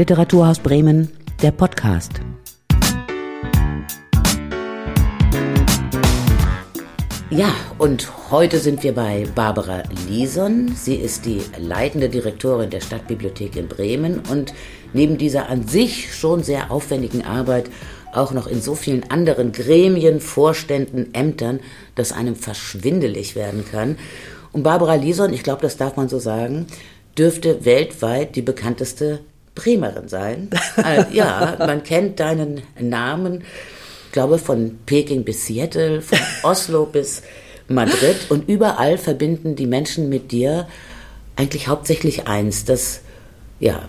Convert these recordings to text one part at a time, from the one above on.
Literaturhaus Bremen, der Podcast. Ja, und heute sind wir bei Barbara Lison. Sie ist die leitende Direktorin der Stadtbibliothek in Bremen und neben dieser an sich schon sehr aufwendigen Arbeit auch noch in so vielen anderen Gremien, Vorständen, Ämtern, dass einem verschwindelig werden kann. Und Barbara Lison, ich glaube, das darf man so sagen, dürfte weltweit die bekannteste Bremerin sein. äh, ja, man kennt deinen Namen glaube von Peking bis Seattle, von Oslo bis Madrid und überall verbinden die Menschen mit dir eigentlich hauptsächlich eins, das ja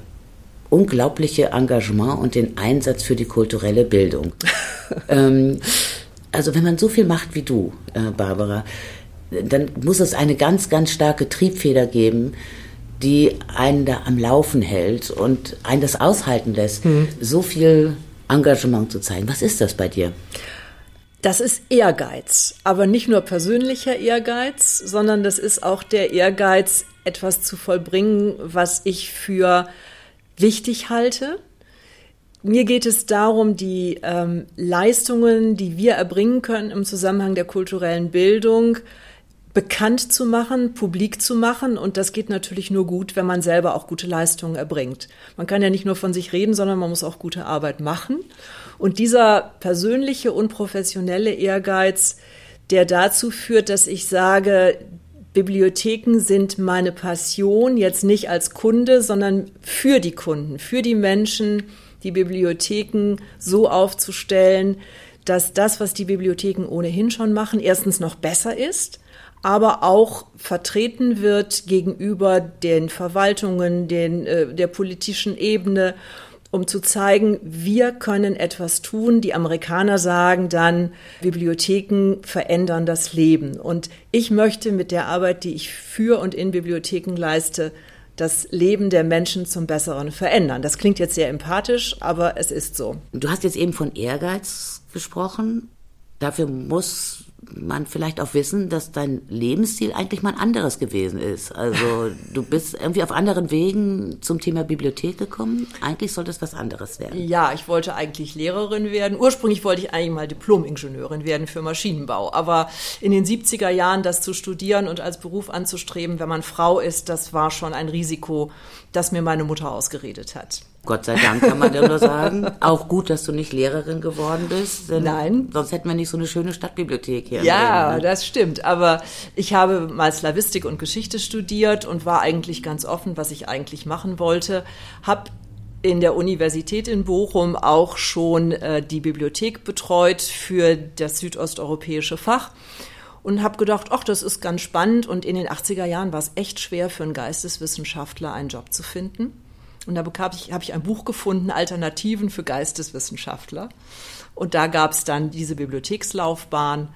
unglaubliche Engagement und den Einsatz für die kulturelle Bildung. ähm, also wenn man so viel macht wie du, äh, Barbara, dann muss es eine ganz, ganz starke Triebfeder geben, die einen da am Laufen hält und einen das aushalten lässt, hm. so viel Engagement zu zeigen. Was ist das bei dir? Das ist Ehrgeiz, aber nicht nur persönlicher Ehrgeiz, sondern das ist auch der Ehrgeiz, etwas zu vollbringen, was ich für wichtig halte. Mir geht es darum, die ähm, Leistungen, die wir erbringen können im Zusammenhang der kulturellen Bildung, bekannt zu machen, publik zu machen. Und das geht natürlich nur gut, wenn man selber auch gute Leistungen erbringt. Man kann ja nicht nur von sich reden, sondern man muss auch gute Arbeit machen. Und dieser persönliche und professionelle Ehrgeiz, der dazu führt, dass ich sage, Bibliotheken sind meine Passion, jetzt nicht als Kunde, sondern für die Kunden, für die Menschen, die Bibliotheken so aufzustellen, dass das, was die Bibliotheken ohnehin schon machen, erstens noch besser ist aber auch vertreten wird gegenüber den Verwaltungen, den, äh, der politischen Ebene, um zu zeigen, wir können etwas tun. Die Amerikaner sagen dann, Bibliotheken verändern das Leben. Und ich möchte mit der Arbeit, die ich für und in Bibliotheken leiste, das Leben der Menschen zum Besseren verändern. Das klingt jetzt sehr empathisch, aber es ist so. Du hast jetzt eben von Ehrgeiz gesprochen. Dafür muss man vielleicht auch wissen, dass dein Lebensstil eigentlich mal ein anderes gewesen ist. Also du bist irgendwie auf anderen Wegen zum Thema Bibliothek gekommen. Eigentlich sollte es was anderes werden. Ja, ich wollte eigentlich Lehrerin werden. Ursprünglich wollte ich eigentlich mal Diplom-Ingenieurin werden für Maschinenbau. Aber in den 70er Jahren das zu studieren und als Beruf anzustreben, wenn man Frau ist, das war schon ein Risiko, das mir meine Mutter ausgeredet hat. Gott sei Dank kann man ja nur sagen. Auch gut, dass du nicht Lehrerin geworden bist. Nein. Sonst hätten wir nicht so eine schöne Stadtbibliothek hier. Ja, ne? das stimmt. Aber ich habe mal Slavistik und Geschichte studiert und war eigentlich ganz offen, was ich eigentlich machen wollte. Hab in der Universität in Bochum auch schon äh, die Bibliothek betreut für das südosteuropäische Fach und habe gedacht, ach, das ist ganz spannend. Und in den 80er Jahren war es echt schwer für einen Geisteswissenschaftler einen Job zu finden. Und da habe ich, hab ich ein Buch gefunden, Alternativen für Geisteswissenschaftler. Und da gab es dann diese Bibliothekslaufbahn.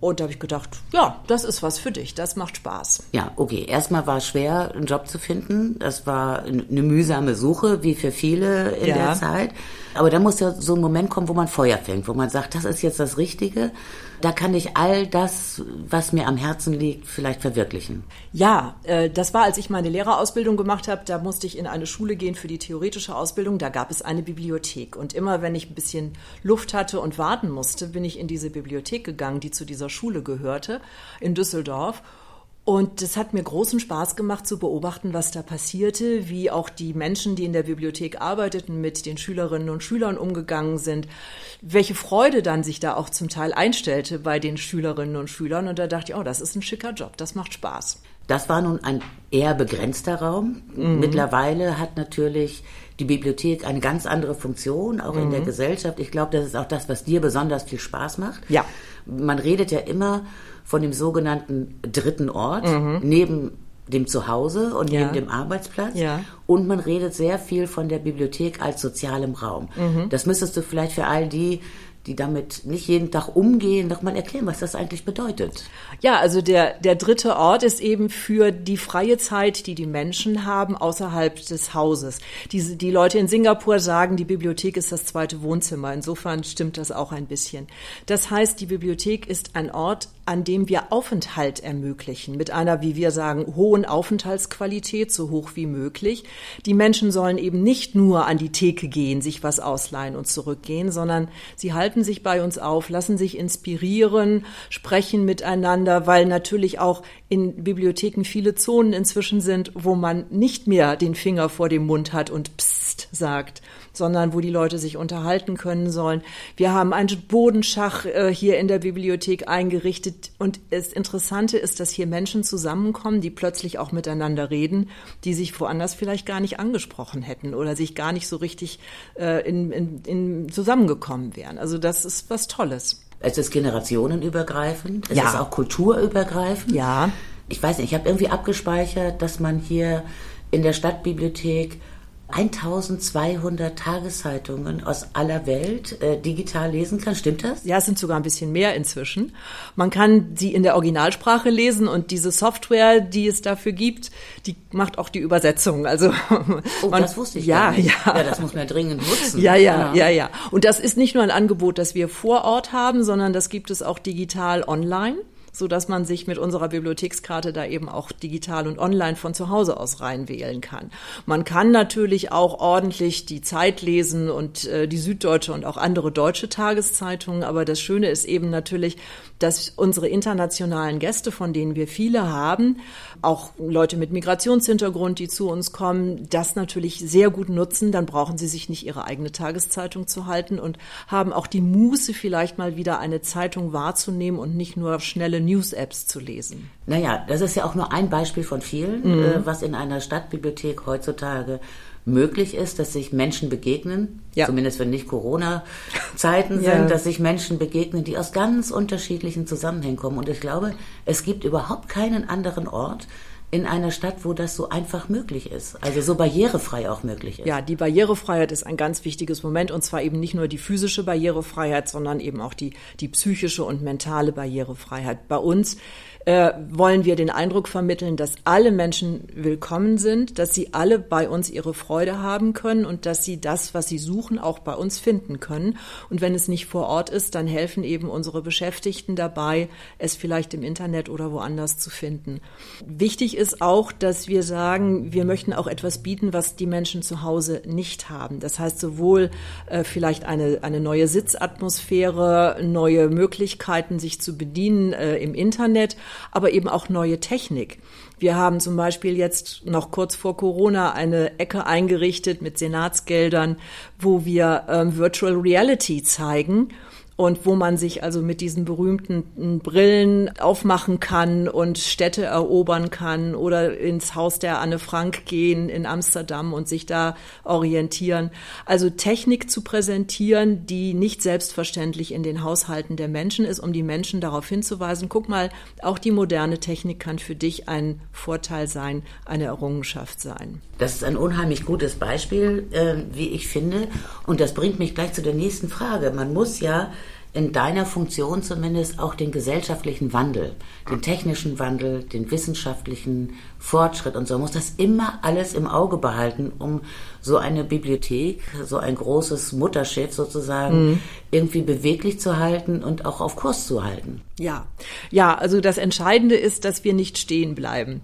Und da habe ich gedacht, ja, das ist was für dich, das macht Spaß. Ja, okay. Erstmal war es schwer, einen Job zu finden. Das war eine mühsame Suche, wie für viele in ja. der Zeit. Aber da muss ja so ein Moment kommen, wo man Feuer fängt, wo man sagt, das ist jetzt das Richtige. Da kann ich all das, was mir am Herzen liegt, vielleicht verwirklichen. Ja, äh, das war, als ich meine Lehrerausbildung gemacht habe. Da musste ich in eine Schule gehen für die theoretische Ausbildung. Da gab es eine Bibliothek. Und immer, wenn ich ein bisschen Luft hatte und warten musste, bin ich in diese Bibliothek gegangen, die zu dieser Schule gehörte, in Düsseldorf. Und es hat mir großen Spaß gemacht zu beobachten, was da passierte, wie auch die Menschen, die in der Bibliothek arbeiteten, mit den Schülerinnen und Schülern umgegangen sind, welche Freude dann sich da auch zum Teil einstellte bei den Schülerinnen und Schülern. Und da dachte ich, oh, das ist ein schicker Job, das macht Spaß. Das war nun ein eher begrenzter Raum. Mhm. Mittlerweile hat natürlich die Bibliothek eine ganz andere Funktion, auch mhm. in der mhm. Gesellschaft. Ich glaube, das ist auch das, was dir besonders viel Spaß macht. Ja. Man redet ja immer von dem sogenannten dritten Ort, mhm. neben dem Zuhause und ja. neben dem Arbeitsplatz. Ja. Und man redet sehr viel von der Bibliothek als sozialem Raum. Mhm. Das müsstest du vielleicht für all die, die damit nicht jeden Tag umgehen, doch mal erklären, was das eigentlich bedeutet. Ja, also der, der dritte Ort ist eben für die freie Zeit, die die Menschen haben außerhalb des Hauses. Die, die Leute in Singapur sagen, die Bibliothek ist das zweite Wohnzimmer. Insofern stimmt das auch ein bisschen. Das heißt, die Bibliothek ist ein Ort, an dem wir Aufenthalt ermöglichen, mit einer, wie wir sagen, hohen Aufenthaltsqualität, so hoch wie möglich. Die Menschen sollen eben nicht nur an die Theke gehen, sich was ausleihen und zurückgehen, sondern sie halten sich bei uns auf, lassen sich inspirieren, sprechen miteinander, weil natürlich auch in Bibliotheken viele Zonen inzwischen sind, wo man nicht mehr den Finger vor dem Mund hat und Psst sagt, sondern wo die Leute sich unterhalten können sollen. Wir haben einen Bodenschach äh, hier in der Bibliothek eingerichtet und das Interessante ist, dass hier Menschen zusammenkommen, die plötzlich auch miteinander reden, die sich woanders vielleicht gar nicht angesprochen hätten oder sich gar nicht so richtig äh, in, in, in zusammengekommen wären. Also das ist was Tolles. Es ist generationenübergreifend, es Ja. ist auch kulturübergreifend. Ja. Ich weiß nicht, ich habe irgendwie abgespeichert, dass man hier in der Stadtbibliothek 1200 Tageszeitungen aus aller Welt äh, digital lesen kann. Stimmt das? Ja, es sind sogar ein bisschen mehr inzwischen. Man kann sie in der Originalsprache lesen und diese Software, die es dafür gibt, die macht auch die Übersetzung. Also Oh, man, das wusste ich ja. Ja, ja, das muss man dringend nutzen. Ja, ja, ja, ja. Und das ist nicht nur ein Angebot, das wir vor Ort haben, sondern das gibt es auch digital online so dass man sich mit unserer Bibliothekskarte da eben auch digital und online von zu Hause aus reinwählen kann. Man kann natürlich auch ordentlich die Zeit lesen und äh, die Süddeutsche und auch andere deutsche Tageszeitungen, aber das Schöne ist eben natürlich, dass unsere internationalen Gäste, von denen wir viele haben, auch Leute mit Migrationshintergrund, die zu uns kommen, das natürlich sehr gut nutzen. Dann brauchen sie sich nicht ihre eigene Tageszeitung zu halten und haben auch die Muße, vielleicht mal wieder eine Zeitung wahrzunehmen und nicht nur schnelle News-Apps zu lesen. Naja, das ist ja auch nur ein Beispiel von vielen, Mhm. äh, was in einer Stadtbibliothek heutzutage möglich ist, dass sich Menschen begegnen, Ja. zumindest wenn nicht Corona-Zeiten sind, Ja. dass sich Menschen begegnen, die aus ganz unterschiedlichen Zusammenhängen kommen. Und ich glaube, es gibt überhaupt keinen anderen Ort in einer Stadt, wo das so einfach möglich ist, also so barrierefrei auch möglich ist. Ja, die Barrierefreiheit ist ein ganz wichtiges Moment und zwar eben nicht nur die physische Barrierefreiheit, sondern eben auch die, die psychische und mentale Barrierefreiheit. Bei uns äh, wollen wir den Eindruck vermitteln, dass alle Menschen willkommen sind, dass sie alle bei uns ihre Freude haben können und dass sie das, was sie suchen, auch bei uns finden können. Und wenn es nicht vor Ort ist, dann helfen eben unsere Beschäftigten dabei, es vielleicht im Internet oder woanders zu finden. Wichtig ist auch, dass wir sagen, wir möchten auch etwas bieten, was die Menschen zu Hause nicht haben. Das heißt sowohl äh, vielleicht eine, eine neue Sitzatmosphäre, neue Möglichkeiten, sich zu bedienen äh, im Internet, aber eben auch neue Technik. Wir haben zum Beispiel jetzt noch kurz vor Corona eine Ecke eingerichtet mit Senatsgeldern, wo wir ähm, Virtual Reality zeigen und wo man sich also mit diesen berühmten Brillen aufmachen kann und Städte erobern kann oder ins Haus der Anne Frank gehen in Amsterdam und sich da orientieren. Also Technik zu präsentieren, die nicht selbstverständlich in den Haushalten der Menschen ist, um die Menschen darauf hinzuweisen, guck mal, auch die moderne Technik kann für dich ein Vorteil sein, eine Errungenschaft sein. Das ist ein unheimlich gutes Beispiel, äh, wie ich finde. Und das bringt mich gleich zu der nächsten Frage. Man muss ja in deiner Funktion zumindest auch den gesellschaftlichen Wandel, den technischen Wandel, den wissenschaftlichen Fortschritt und so, muss das immer alles im Auge behalten, um so eine Bibliothek, so ein großes Mutterschiff sozusagen, irgendwie beweglich zu halten und auch auf Kurs zu halten. Ja, ja, also das Entscheidende ist, dass wir nicht stehen bleiben.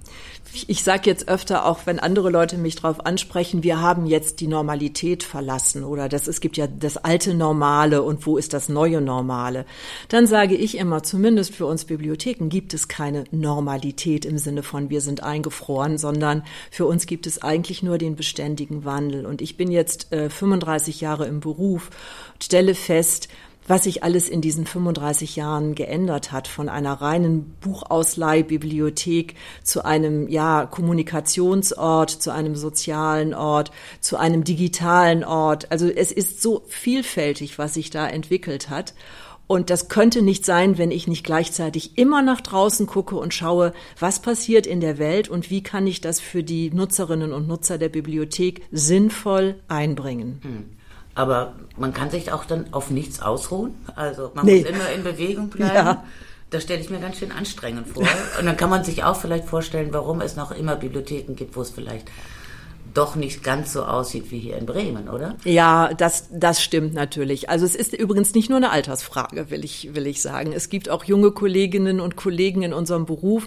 Ich sage jetzt öfter, auch wenn andere Leute mich darauf ansprechen, wir haben jetzt die Normalität verlassen oder das, es gibt ja das alte Normale und wo ist das neue Normale? Dann sage ich immer, zumindest für uns Bibliotheken gibt es keine Normalität im Sinne von wir sind eingefroren, sondern für uns gibt es eigentlich nur den beständigen Wandel. Und ich bin jetzt äh, 35 Jahre im Beruf, stelle fest, was sich alles in diesen 35 Jahren geändert hat, von einer reinen Buchausleihbibliothek zu einem ja, Kommunikationsort, zu einem sozialen Ort, zu einem digitalen Ort. Also es ist so vielfältig, was sich da entwickelt hat. Und das könnte nicht sein, wenn ich nicht gleichzeitig immer nach draußen gucke und schaue, was passiert in der Welt und wie kann ich das für die Nutzerinnen und Nutzer der Bibliothek sinnvoll einbringen. Aber man kann sich auch dann auf nichts ausruhen. Also man Nee. muss immer in Bewegung bleiben. Ja. Das stelle ich mir ganz schön anstrengend vor. Und dann kann man sich auch vielleicht vorstellen, warum es noch immer Bibliotheken gibt, wo es vielleicht doch nicht ganz so aussieht wie hier in Bremen, oder? Ja, das, das stimmt natürlich. Also es ist übrigens nicht nur eine Altersfrage, will ich, will ich sagen. Es gibt auch junge Kolleginnen und Kollegen in unserem Beruf,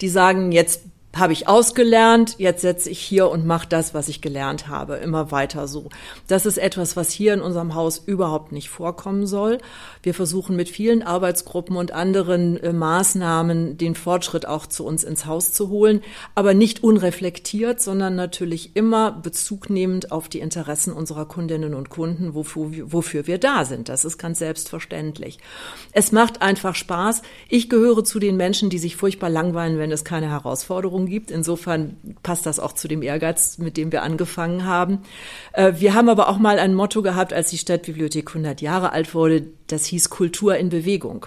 die sagen, jetzt habe ich ausgelernt, jetzt setze ich hier und mache das, was ich gelernt habe, immer weiter so. Das ist etwas, was hier in unserem Haus überhaupt nicht vorkommen soll. Wir versuchen mit vielen Arbeitsgruppen und anderen äh, Maßnahmen den Fortschritt auch zu uns ins Haus zu holen, aber nicht unreflektiert, sondern natürlich immer bezugnehmend auf die Interessen unserer Kundinnen und Kunden, wofür, wofür wir da sind. Das ist ganz selbstverständlich. Es macht einfach Spaß. Ich gehöre zu den Menschen, die sich furchtbar langweilen, wenn es keine Herausforderungen Veränderung gibt. Insofern passt das auch zu dem Ehrgeiz, mit dem wir angefangen haben. Äh, wir haben aber auch mal ein Motto gehabt, als die Stadtbibliothek 100 Jahre alt wurde. Das hieß Kultur in Bewegung.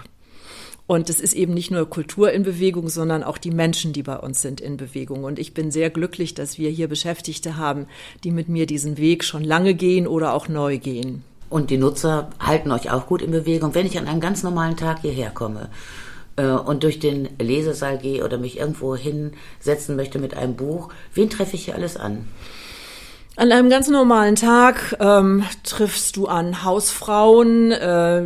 Und es ist eben nicht nur Kultur in Bewegung, sondern auch die Menschen, die bei uns sind, in Bewegung. Und ich bin sehr glücklich, dass wir hier Beschäftigte haben, die mit mir diesen Weg schon lange gehen oder auch neu gehen. Und die Nutzer halten euch auch gut in Bewegung. Wenn ich an einem ganz normalen Tag hierher komme äh, und durch den Lesesaal gehe oder mich irgendwo hinsetzen möchte mit einem Buch, wen treffe ich hier alles an? An einem ganz normalen Tag ähm, triffst du an Hausfrauen, äh,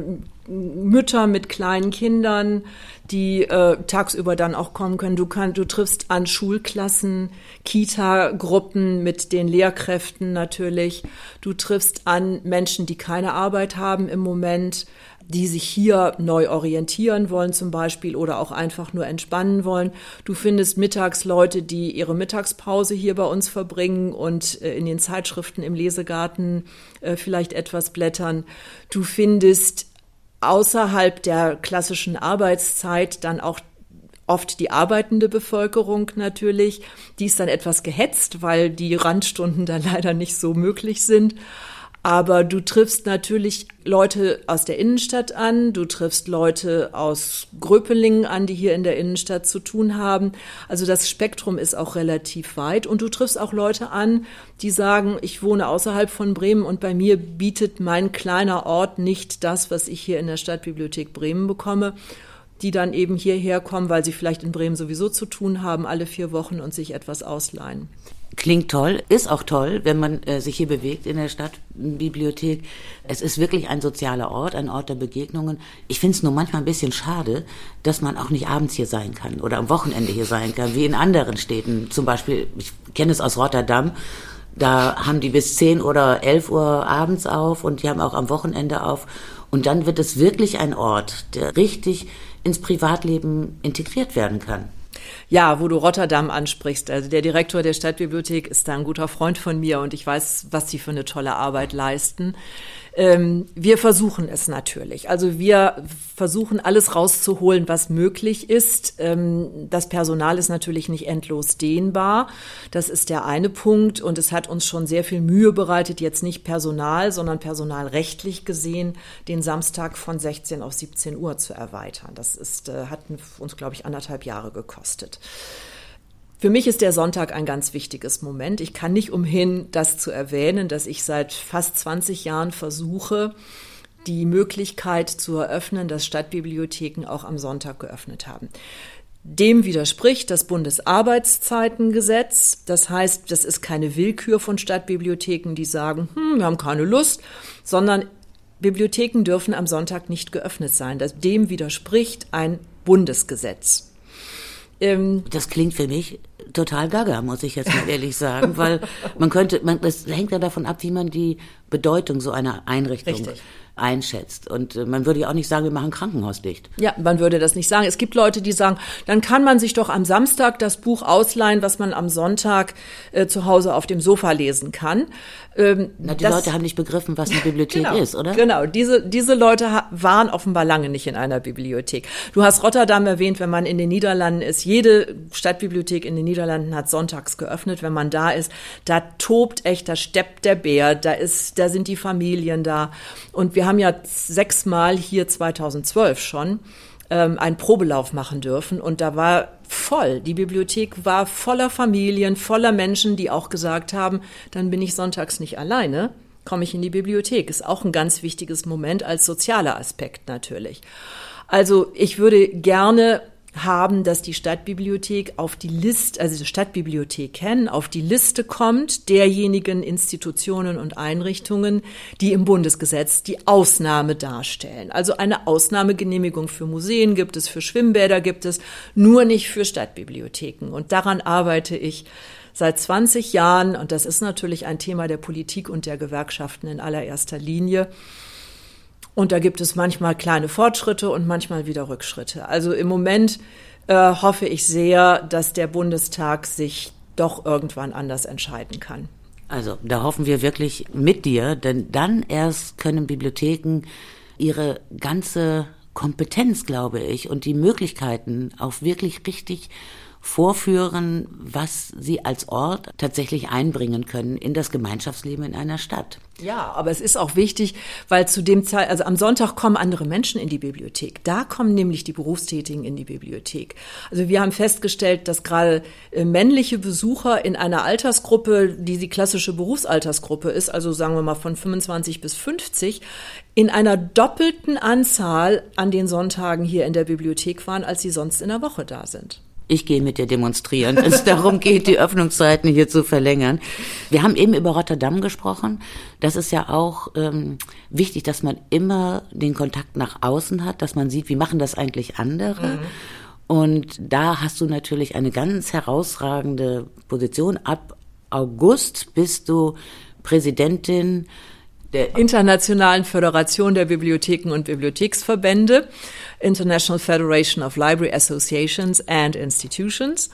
Mütter mit kleinen Kindern, die äh, tagsüber dann auch kommen können. Du, kann, du triffst an Schulklassen, Kita-Gruppen mit den Lehrkräften natürlich. Du triffst an Menschen, die keine Arbeit haben im Moment die sich hier neu orientieren wollen zum Beispiel oder auch einfach nur entspannen wollen. Du findest mittags Leute, die ihre Mittagspause hier bei uns verbringen und äh, in den Zeitschriften im Lesegarten äh, vielleicht etwas blättern. Du findest außerhalb der klassischen Arbeitszeit dann auch oft die arbeitende Bevölkerung natürlich. Die ist dann etwas gehetzt, weil die Randstunden da leider nicht so möglich sind. Aber du triffst natürlich Leute aus der Innenstadt an, du triffst Leute aus Gröpelingen an, die hier in der Innenstadt zu tun haben. Also das Spektrum ist auch relativ weit und du triffst auch Leute an, die sagen, ich wohne außerhalb von Bremen und bei mir bietet mein kleiner Ort nicht das, was ich hier in der Stadtbibliothek Bremen bekomme die dann eben hierher kommen, weil sie vielleicht in Bremen sowieso zu tun haben, alle vier Wochen und sich etwas ausleihen. Klingt toll, ist auch toll, wenn man äh, sich hier bewegt in der Stadtbibliothek. Es ist wirklich ein sozialer Ort, ein Ort der Begegnungen. Ich finde es nur manchmal ein bisschen schade, dass man auch nicht abends hier sein kann oder am Wochenende hier sein kann, wie in anderen Städten. Zum Beispiel, ich kenne es aus Rotterdam, da haben die bis 10 oder 11 Uhr abends auf und die haben auch am Wochenende auf. Und dann wird es wirklich ein Ort, der richtig ins Privatleben integriert werden kann. Ja, wo du Rotterdam ansprichst. Also der Direktor der Stadtbibliothek ist da ein guter Freund von mir und ich weiß, was sie für eine tolle Arbeit leisten. Ähm, wir versuchen es natürlich. Also wir versuchen alles rauszuholen, was möglich ist. Ähm, das Personal ist natürlich nicht endlos dehnbar. Das ist der eine Punkt. Und es hat uns schon sehr viel Mühe bereitet, jetzt nicht Personal, sondern personalrechtlich gesehen, den Samstag von 16 auf 17 Uhr zu erweitern. Das ist, äh, hat uns, glaube ich, anderthalb Jahre gekostet. Für mich ist der Sonntag ein ganz wichtiges Moment. Ich kann nicht umhin, das zu erwähnen, dass ich seit fast 20 Jahren versuche, die Möglichkeit zu eröffnen, dass Stadtbibliotheken auch am Sonntag geöffnet haben. Dem widerspricht das Bundesarbeitszeitengesetz. Das heißt, das ist keine Willkür von Stadtbibliotheken, die sagen, hm, wir haben keine Lust, sondern Bibliotheken dürfen am Sonntag nicht geöffnet sein. dem widerspricht ein Bundesgesetz. Ähm, das klingt für mich total gaga, muss ich jetzt mal ehrlich sagen, weil man könnte, man, das hängt ja davon ab, wie man die Bedeutung so einer Einrichtung Richtig einschätzt. Und äh, man würde ja auch nicht sagen, wir machen Krankenhaus dicht. Ja, man würde das nicht sagen. Es gibt Leute, die sagen, dann kann man sich doch am Samstag das Buch ausleihen, was man am Sonntag äh, zu Hause auf dem Sofa lesen kann. Ähm, Na, die das, Leute haben nicht begriffen, was eine Bibliothek genau, ist, oder? Genau, diese, diese Leute waren offenbar lange nicht in einer Bibliothek. Du hast Rotterdam erwähnt, wenn man in den Niederlanden ist. Jede Stadtbibliothek in den Niederlanden hat sonntags geöffnet, wenn man da ist. Da tobt echt, da steppt der Bär, da ist, da sind die Familien da. Und wir wir haben ja sechsmal hier 2012 schon ähm, einen Probelauf machen dürfen und da war voll. Die Bibliothek war voller Familien, voller Menschen, die auch gesagt haben, dann bin ich sonntags nicht alleine, komme ich in die Bibliothek. Ist auch ein ganz wichtiges Moment als sozialer Aspekt natürlich. Also ich würde gerne haben, dass die Stadtbibliothek auf die Liste, also die Stadtbibliothek kennen, auf die Liste kommt derjenigen Institutionen und Einrichtungen, die im Bundesgesetz die Ausnahme darstellen. Also eine Ausnahmegenehmigung für Museen gibt es, für Schwimmbäder gibt es, nur nicht für Stadtbibliotheken. Und daran arbeite ich seit 20 Jahren. Und das ist natürlich ein Thema der Politik und der Gewerkschaften in allererster Linie. Und da gibt es manchmal kleine Fortschritte und manchmal wieder Rückschritte. Also im Moment äh, hoffe ich sehr, dass der Bundestag sich doch irgendwann anders entscheiden kann. Also da hoffen wir wirklich mit dir, denn dann erst können Bibliotheken ihre ganze Kompetenz, glaube ich, und die Möglichkeiten auch wirklich richtig vorführen, was sie als Ort tatsächlich einbringen können in das Gemeinschaftsleben in einer Stadt. Ja, aber es ist auch wichtig, weil zu dem Zeit, also am Sonntag kommen andere Menschen in die Bibliothek. Da kommen nämlich die Berufstätigen in die Bibliothek. Also wir haben festgestellt, dass gerade äh, männliche Besucher in einer Altersgruppe, die die klassische Berufsaltersgruppe ist, also sagen wir mal von 25 bis 50, in einer doppelten Anzahl an den Sonntagen hier in der Bibliothek waren, als sie sonst in der Woche da sind ich gehe mit dir demonstrieren, wenn es darum geht, die Öffnungszeiten hier zu verlängern. Wir haben eben über Rotterdam gesprochen. Das ist ja auch ähm, wichtig, dass man immer den Kontakt nach außen hat, dass man sieht, wie machen das eigentlich andere. Mhm. Und da hast du natürlich eine ganz herausragende Position. Ab August bist du Präsidentin der Internationalen Föderation der Bibliotheken und Bibliotheksverbände, International Federation of Library Associations and Institutions.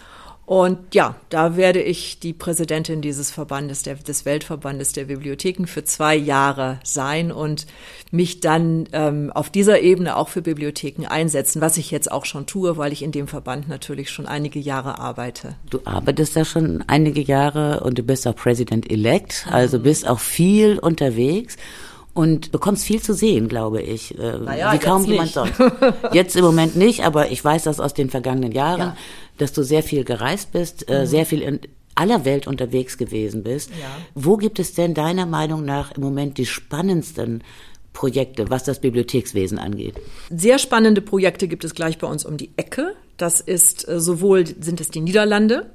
Und ja, da werde ich die Präsidentin dieses Verbandes, der, des Weltverbandes der Bibliotheken für zwei Jahre sein und mich dann ähm, auf dieser Ebene auch für Bibliotheken einsetzen, was ich jetzt auch schon tue, weil ich in dem Verband natürlich schon einige Jahre arbeite. Du arbeitest da schon einige Jahre und du bist auch President-elect, also bist auch viel unterwegs und bekommst viel zu sehen, glaube ich, äh, naja, wie kaum jemand sonst. Jetzt im Moment nicht, aber ich weiß das aus den vergangenen Jahren, ja. dass du sehr viel gereist bist, äh, mhm. sehr viel in aller Welt unterwegs gewesen bist. Ja. Wo gibt es denn deiner Meinung nach im Moment die spannendsten Projekte, was das Bibliothekswesen angeht? Sehr spannende Projekte gibt es gleich bei uns um die Ecke. Das ist äh, sowohl sind es die Niederlande,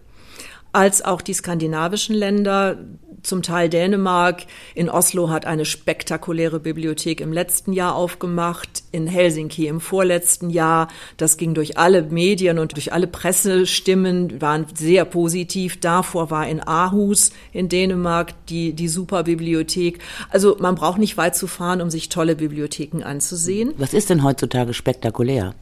als auch die skandinavischen Länder, zum Teil Dänemark. In Oslo hat eine spektakuläre Bibliothek im letzten Jahr aufgemacht, in Helsinki im vorletzten Jahr. Das ging durch alle Medien und durch alle Pressestimmen, waren sehr positiv. Davor war in Aarhus in Dänemark die, die Superbibliothek. Also man braucht nicht weit zu fahren, um sich tolle Bibliotheken anzusehen. Was ist denn heutzutage spektakulär?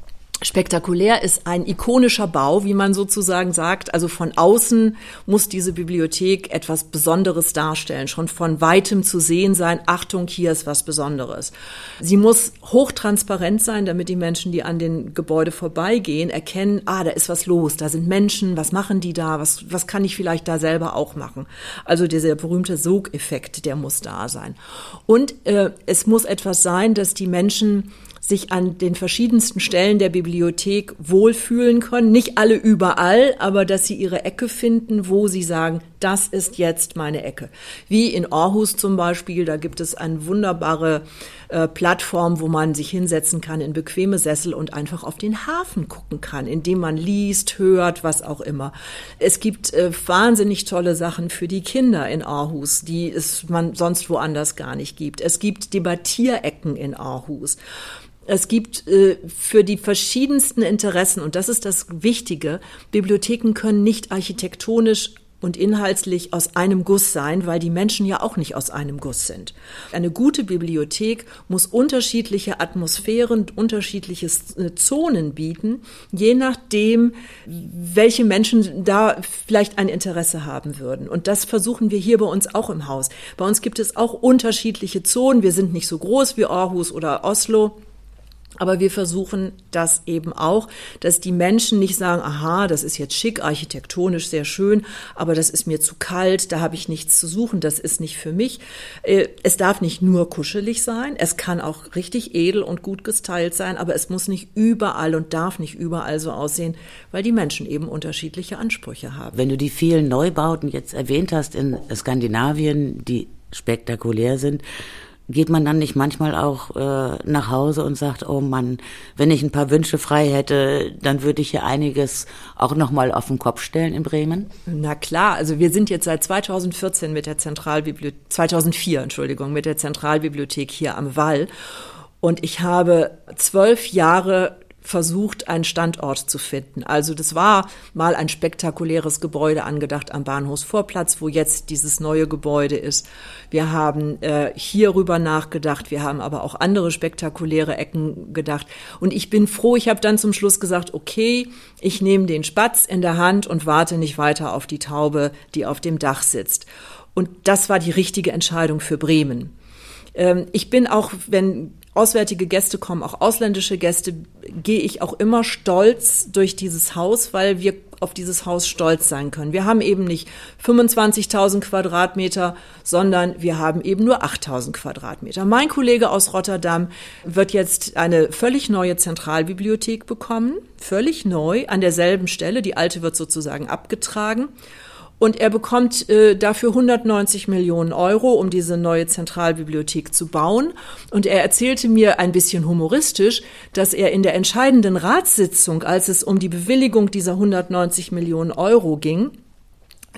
Spektakulär ist ein ikonischer Bau, wie man sozusagen sagt. Also von außen muss diese Bibliothek etwas Besonderes darstellen, schon von weitem zu sehen sein. Achtung, hier ist was Besonderes. Sie muss hochtransparent sein, damit die Menschen, die an den Gebäude vorbeigehen, erkennen, ah, da ist was los, da sind Menschen, was machen die da, was, was kann ich vielleicht da selber auch machen. Also dieser berühmte Sogeffekt, der muss da sein. Und äh, es muss etwas sein, dass die Menschen sich an den verschiedensten Stellen der Bibliothek wohlfühlen können. Nicht alle überall, aber dass sie ihre Ecke finden, wo sie sagen, das ist jetzt meine Ecke. Wie in Aarhus zum Beispiel, da gibt es eine wunderbare äh, Plattform, wo man sich hinsetzen kann in bequeme Sessel und einfach auf den Hafen gucken kann, indem man liest, hört, was auch immer. Es gibt äh, wahnsinnig tolle Sachen für die Kinder in Aarhus, die es man sonst woanders gar nicht gibt. Es gibt Debattierecken in Aarhus. Es gibt äh, für die verschiedensten Interessen, und das ist das Wichtige, Bibliotheken können nicht architektonisch und inhaltlich aus einem Guss sein, weil die Menschen ja auch nicht aus einem Guss sind. Eine gute Bibliothek muss unterschiedliche Atmosphären, unterschiedliche äh, Zonen bieten, je nachdem, welche Menschen da vielleicht ein Interesse haben würden. Und das versuchen wir hier bei uns auch im Haus. Bei uns gibt es auch unterschiedliche Zonen. Wir sind nicht so groß wie Aarhus oder Oslo. Aber wir versuchen das eben auch, dass die Menschen nicht sagen, aha, das ist jetzt schick, architektonisch sehr schön, aber das ist mir zu kalt, da habe ich nichts zu suchen, das ist nicht für mich. Äh, es darf nicht nur kuschelig sein, es kann auch richtig edel und gut gestylt sein, aber es muss nicht überall und darf nicht überall so aussehen, weil die Menschen eben unterschiedliche Ansprüche haben. Wenn du die vielen Neubauten jetzt erwähnt hast in Skandinavien, die spektakulär sind, geht man dann nicht manchmal auch äh, nach Hause und sagt, oh Mann, wenn ich ein paar Wünsche frei hätte, dann würde ich hier einiges auch nochmal auf den Kopf stellen in Bremen? Na klar, also wir sind jetzt seit 2014 mit der Zentralbibliothek, 2004, Entschuldigung, mit der Zentralbibliothek hier am Wall. Und ich habe zwölf Jahre versucht, einen Standort zu finden. Also das war mal ein spektakuläres Gebäude angedacht am Bahnhofsvorplatz, wo jetzt dieses neue Gebäude ist. Wir haben äh, hierüber nachgedacht, wir haben aber auch andere spektakuläre Ecken gedacht. Und ich bin froh, ich habe dann zum Schluss gesagt, okay, ich nehme den Spatz in der Hand und warte nicht weiter auf die Taube, die auf dem Dach sitzt. Und das war die richtige Entscheidung für Bremen. Ähm, ich bin auch, wenn auswärtige Gäste kommen, auch ausländische Gäste, gehe ich auch immer stolz durch dieses Haus, weil wir auf dieses Haus stolz sein können. Wir haben eben nicht 25.000 Quadratmeter, sondern wir haben eben nur 8.000 Quadratmeter. Mein Kollege aus Rotterdam wird jetzt eine völlig neue Zentralbibliothek bekommen, völlig neu, an derselben Stelle. Die alte wird sozusagen abgetragen. Und er bekommt äh, dafür 190 Millionen Euro, um diese neue Zentralbibliothek zu bauen. Und er erzählte mir ein bisschen humoristisch, dass er in der entscheidenden Ratssitzung, als es um die Bewilligung dieser 190 Millionen Euro ging,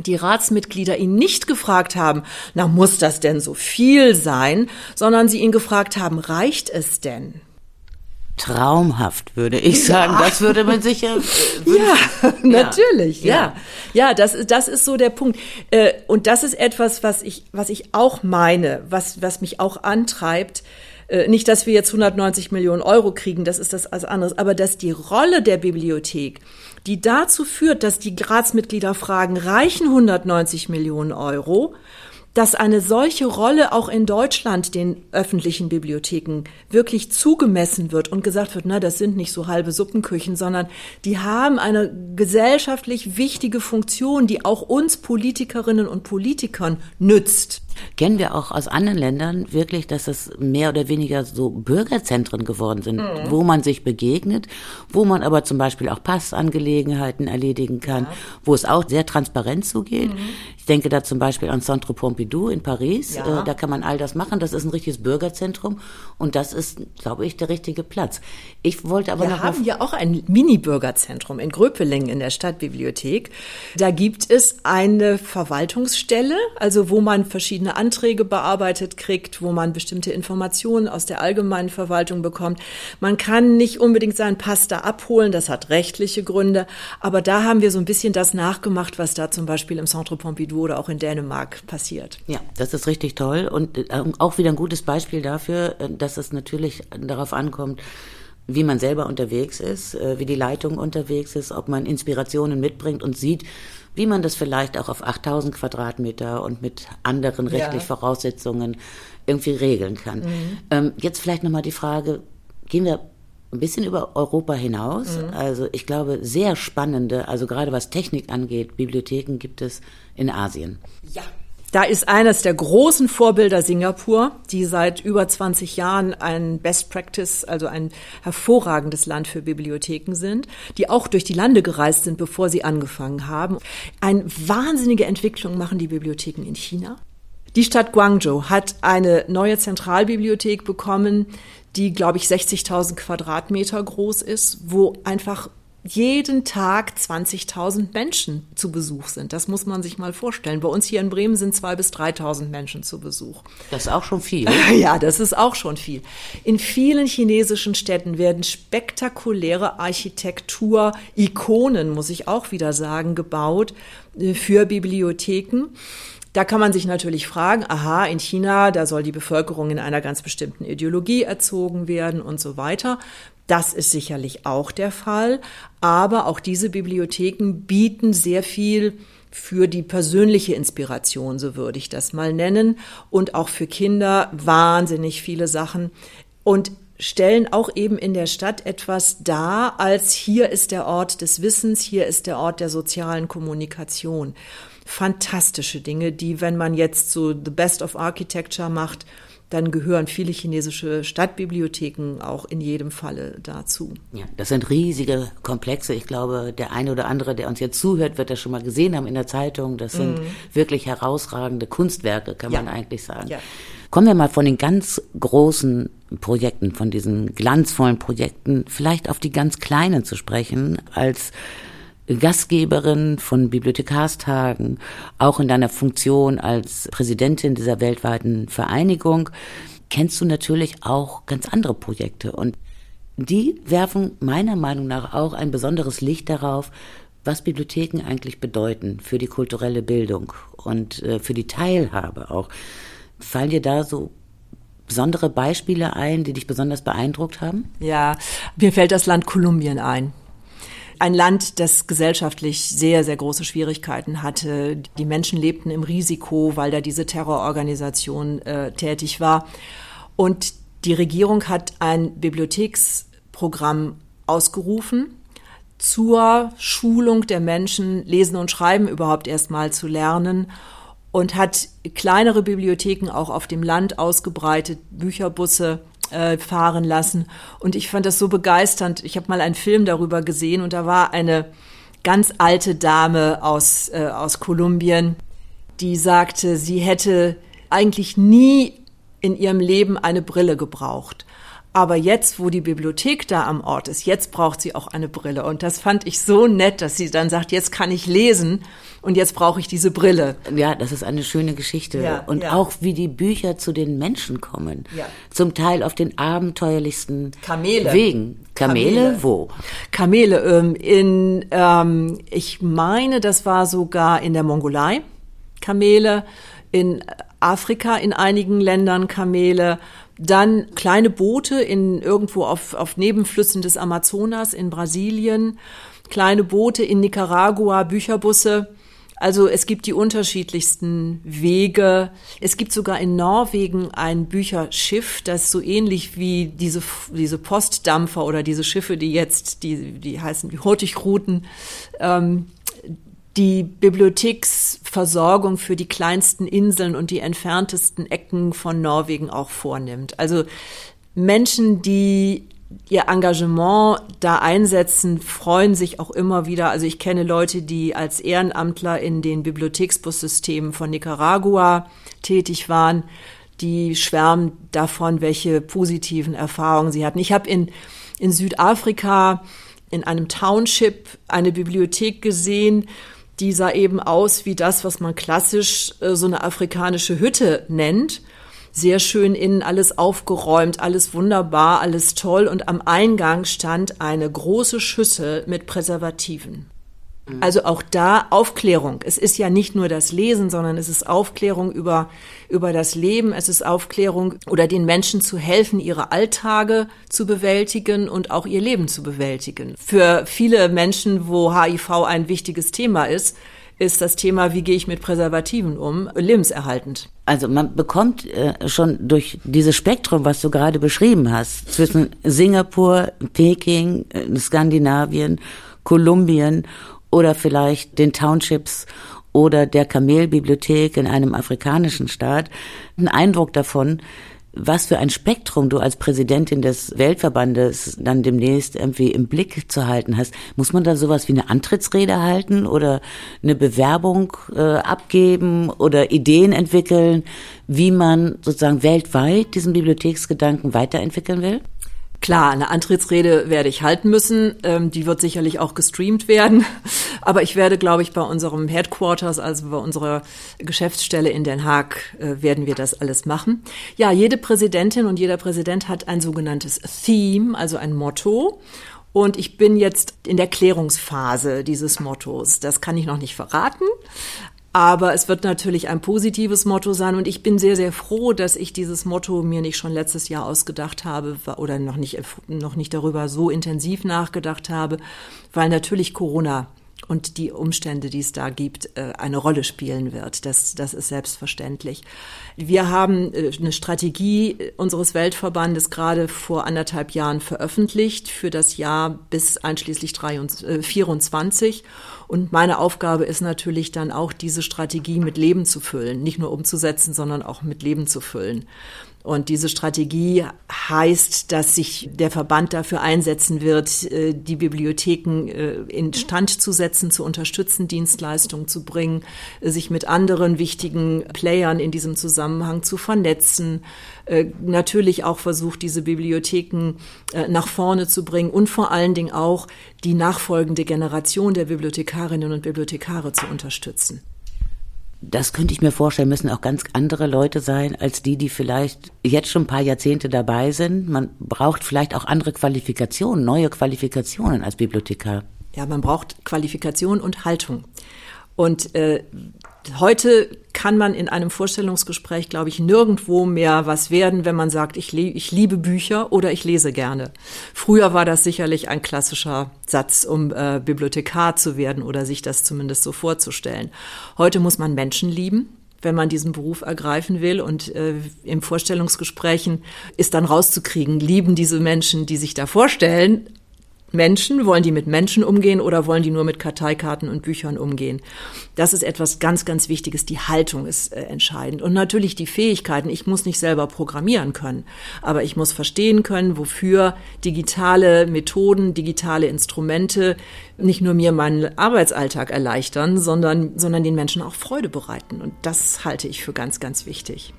die Ratsmitglieder ihn nicht gefragt haben, na muss das denn so viel sein, sondern sie ihn gefragt haben, reicht es denn? Traumhaft, würde ich sagen. Ja. Das würde man sicher. Äh, ja, natürlich, ja. ja. Ja, das, das ist so der Punkt. Äh, und das ist etwas, was ich, was ich auch meine, was, was mich auch antreibt. Äh, nicht, dass wir jetzt 190 Millionen Euro kriegen, das ist das als anderes, aber dass die Rolle der Bibliothek, die dazu führt, dass die Ratsmitglieder fragen, reichen 190 Millionen Euro, dass eine solche Rolle auch in Deutschland den öffentlichen Bibliotheken wirklich zugemessen wird und gesagt wird, na, das sind nicht so halbe Suppenküchen, sondern die haben eine gesellschaftlich wichtige Funktion, die auch uns Politikerinnen und Politikern nützt. Kennen wir auch aus anderen Ländern wirklich, dass es mehr oder weniger so Bürgerzentren geworden sind, mhm. wo man sich begegnet, wo man aber zum Beispiel auch Passangelegenheiten erledigen kann, ja. wo es auch sehr transparent zugeht. Mhm. Ich denke da zum Beispiel an Centre Pompidou in Paris. Ja. Äh, da kann man all das machen. Das ist ein richtiges Bürgerzentrum und das ist, glaube ich, der richtige Platz. Ich wollte aber wir noch haben ja auch ein Mini-Bürgerzentrum in Gröpeling in der Stadtbibliothek. Da gibt es eine Verwaltungsstelle, also wo man verschiedene verschiedene Anträge bearbeitet kriegt, wo man bestimmte Informationen aus der allgemeinen Verwaltung bekommt. Man kann nicht unbedingt seinen Pass da abholen, das hat rechtliche Gründe, aber da haben wir so ein bisschen das nachgemacht, was da zum Beispiel im Centre Pompidou oder auch in Dänemark passiert. Ja, das ist richtig toll und äh, auch wieder ein gutes Beispiel dafür, äh, dass es natürlich darauf ankommt, wie man selber unterwegs ist, äh, wie die Leitung unterwegs ist, ob man Inspirationen mitbringt und sieht, wie man das vielleicht auch auf 8000 Quadratmeter und mit anderen rechtlichen ja. Voraussetzungen irgendwie regeln kann. Mhm. Ähm, jetzt vielleicht nochmal die Frage, gehen wir ein bisschen über Europa hinaus. Mhm. Also ich glaube, sehr spannende, also gerade was Technik angeht, Bibliotheken gibt es in Asien. Ja, da ist eines der großen Vorbilder Singapur, die seit über 20 Jahren ein Best Practice, also ein hervorragendes Land für Bibliotheken sind, die auch durch die Lande gereist sind, bevor sie angefangen haben. Eine wahnsinnige Entwicklung machen die Bibliotheken in China. Die Stadt Guangzhou hat eine neue Zentralbibliothek bekommen, die, glaube ich, 60.000 Quadratmeter groß ist, wo einfach jeden Tag 20.000 Menschen zu Besuch sind. Das muss man sich mal vorstellen. Bei uns hier in Bremen sind 2.000 bis 3.000 Menschen zu Besuch. Das ist auch schon viel. ja, das ist auch schon viel. In vielen chinesischen Städten werden spektakuläre Architektur-Ikonen, muss ich auch wieder sagen, gebaut äh, für Bibliotheken. Da kann man sich natürlich fragen, aha, in China, da soll die Bevölkerung in einer ganz bestimmten Ideologie erzogen werden und so weiter. Das ist sicherlich auch der Fall, aber auch diese Bibliotheken bieten sehr viel für die persönliche Inspiration, so würde ich das mal nennen, und auch für Kinder wahnsinnig viele Sachen und stellen auch eben in der Stadt etwas dar, als hier ist der Ort des Wissens, hier ist der Ort der sozialen Kommunikation. Fantastische Dinge, die, wenn man jetzt so The Best of Architecture macht, dann gehören viele chinesische Stadtbibliotheken auch in jedem Falle dazu. Ja, das sind riesige Komplexe. Ich glaube, der eine oder andere, der uns jetzt zuhört, wird das schon mal gesehen haben in der Zeitung. Das sind mhm. wirklich herausragende Kunstwerke, kann ja. man eigentlich sagen. Ja. Kommen wir mal von den ganz großen Projekten, von diesen glanzvollen Projekten, vielleicht auf die ganz kleinen zu sprechen, als Gastgeberin von Bibliothekarstagen, auch in deiner Funktion als Präsidentin dieser weltweiten Vereinigung, kennst du natürlich auch ganz andere Projekte. Und die werfen meiner Meinung nach auch ein besonderes Licht darauf, was Bibliotheken eigentlich bedeuten für die kulturelle Bildung und äh, für die Teilhabe auch. Fallen dir da so besondere Beispiele ein, die dich besonders beeindruckt haben? Ja, mir fällt das Land Kolumbien ein. Ein Land, das gesellschaftlich sehr, sehr große Schwierigkeiten hatte. Die Menschen lebten im Risiko, weil da diese Terrororganisation äh, tätig war. Und die Regierung hat ein Bibliotheksprogramm ausgerufen zur Schulung der Menschen, Lesen und Schreiben überhaupt erstmal zu lernen und hat kleinere Bibliotheken auch auf dem Land ausgebreitet, Bücherbusse äh, fahren lassen. Und ich fand das so begeisternd. Ich habe mal einen Film darüber gesehen und da war eine ganz alte Dame aus, äh, aus Kolumbien, die sagte, sie hätte eigentlich nie in ihrem Leben eine Brille gebraucht. Aber jetzt, wo die Bibliothek da am Ort ist, jetzt braucht sie auch eine Brille. Und das fand ich so nett, dass sie dann sagt, jetzt kann ich lesen und jetzt brauche ich diese Brille. Ja, das ist eine schöne Geschichte. Ja, und ja. auch wie die Bücher zu den Menschen kommen. Ja. Zum Teil auf den abenteuerlichsten Kamele. Wegen. Kamele, Kamele. wo? Kamele ähm, in, ähm, ich meine, das war sogar in der Mongolei. Kamele in Afrika in einigen Ländern Kamele dann kleine Boote in irgendwo auf, auf Nebenflüssen des Amazonas in Brasilien, kleine Boote in Nicaragua, Bücherbusse. Also es gibt die unterschiedlichsten Wege. Es gibt sogar in Norwegen ein Bücherschiff, das so ähnlich wie diese, diese Postdampfer oder diese Schiffe, die jetzt, die, die heißen die Hurtigruten, ähm, die Bibliotheksversorgung für die kleinsten Inseln und die entferntesten Ecken von Norwegen auch vornimmt. Also Menschen, die ihr Engagement da einsetzen, freuen sich auch immer wieder. Also ich kenne Leute, die als Ehrenamtler in den Bibliotheksbussystemen von Nicaragua tätig waren, die schwärmen davon, welche positiven Erfahrungen sie hatten. Ich habe in, in Südafrika in einem Township eine Bibliothek gesehen, die sah eben aus wie das, was man klassisch äh, so eine afrikanische Hütte nennt. Sehr schön innen alles aufgeräumt, alles wunderbar, alles toll. Und am Eingang stand eine große Schüssel mit Präservativen. Also auch da Aufklärung. Es ist ja nicht nur das Lesen, sondern es ist Aufklärung über, über das Leben. Es ist Aufklärung oder den Menschen zu helfen, ihre Alltage zu bewältigen und auch ihr Leben zu bewältigen. Für viele Menschen, wo HIV ein wichtiges Thema ist, ist das Thema, wie gehe ich mit Präservativen um, lebenserhaltend. Also man bekommt äh, schon durch dieses Spektrum, was du gerade beschrieben hast, zwischen Singapur, Peking, äh, Skandinavien, Kolumbien oder vielleicht den Townships oder der Kamelbibliothek in einem afrikanischen Staat einen Eindruck davon, was für ein Spektrum du als Präsidentin des Weltverbandes dann demnächst irgendwie im Blick zu halten hast. Muss man da sowas wie eine Antrittsrede halten oder eine Bewerbung äh, abgeben oder Ideen entwickeln, wie man sozusagen weltweit diesen Bibliotheksgedanken weiterentwickeln will? Klar, eine Antrittsrede werde ich halten müssen. Ähm, die wird sicherlich auch gestreamt werden. Aber ich werde, glaube ich, bei unserem Headquarters, also bei unserer Geschäftsstelle in Den Haag, äh, werden wir das alles machen. Ja, jede Präsidentin und jeder Präsident hat ein sogenanntes Theme, also ein Motto. Und ich bin jetzt in der Klärungsphase dieses Mottos. Das kann ich noch nicht verraten, aber es wird natürlich ein positives Motto sein und ich bin sehr, sehr froh, dass ich dieses Motto mir nicht schon letztes Jahr ausgedacht habe oder noch nicht, noch nicht darüber so intensiv nachgedacht habe, weil natürlich Corona und die Umstände, die es da gibt, äh, eine Rolle spielen wird. Das, das ist selbstverständlich. Wir haben äh, eine Strategie unseres Weltverbandes gerade vor anderthalb Jahren veröffentlicht für das Jahr bis einschließlich 24. Äh, und meine Aufgabe ist natürlich dann auch, diese Strategie mit Leben zu füllen. Nicht nur umzusetzen, sondern auch mit Leben zu füllen. Und diese Strategie heißt, dass sich der Verband dafür einsetzen wird, äh, die Bibliotheken äh, instand zu setzen, zu unterstützen, Dienstleistungen zu bringen, sich mit anderen wichtigen Playern in diesem Zusammenhang zu vernetzen, äh, natürlich auch versucht, diese Bibliotheken nach vorne zu bringen und vor allen Dingen auch die nachfolgende Generation der Bibliothekarinnen und Bibliothekare zu unterstützen das könnte ich mir vorstellen, müssen auch ganz andere Leute sein, als die, die vielleicht jetzt schon ein paar Jahrzehnte dabei sind. Man braucht vielleicht auch andere Qualifikationen, neue Qualifikationen als Bibliothekar. Ja, man braucht Qualifikation und Haltung. Und äh, heute kann man in einem Vorstellungsgespräch, glaube ich, nirgendwo mehr was werden, wenn man sagt, ich, ich liebe Bücher oder ich lese gerne. Früher war das sicherlich ein klassischer Satz, um äh, Bibliothekar zu werden oder sich das zumindest so vorzustellen. Heute muss man Menschen lieben wenn man diesen Beruf ergreifen will. Und äh, im Vorstellungsgesprächen ist dann rauszukriegen, lieben diese Menschen, die sich da vorstellen, Menschen? Wollen die mit Menschen umgehen oder wollen die nur mit Karteikarten und Büchern umgehen? Das ist etwas ganz, ganz Wichtiges. Die Haltung ist äh, entscheidend. Und natürlich die Fähigkeiten. Ich muss nicht selber programmieren können, aber ich muss verstehen können, wofür digitale Methoden, digitale Instrumente nicht nur mir meinen Arbeitsalltag erleichtern, sondern, sondern den Menschen auch Freude bereiten. Und das halte ich für ganz, ganz wichtig.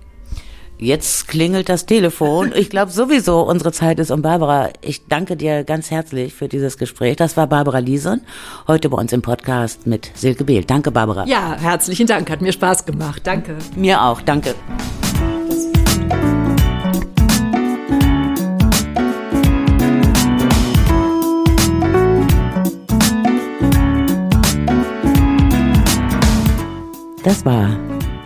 Jetzt klingelt das Telefon. Ich glaube sowieso, unsere Zeit ist um. Barbara, ich danke dir ganz herzlich für dieses Gespräch. Das war Barbara Lieson, heute bei uns im Podcast mit Silke Behl. Danke, Barbara. Ja, herzlichen Dank. Hat mir Spaß gemacht. Danke. Mir auch. Danke. Das war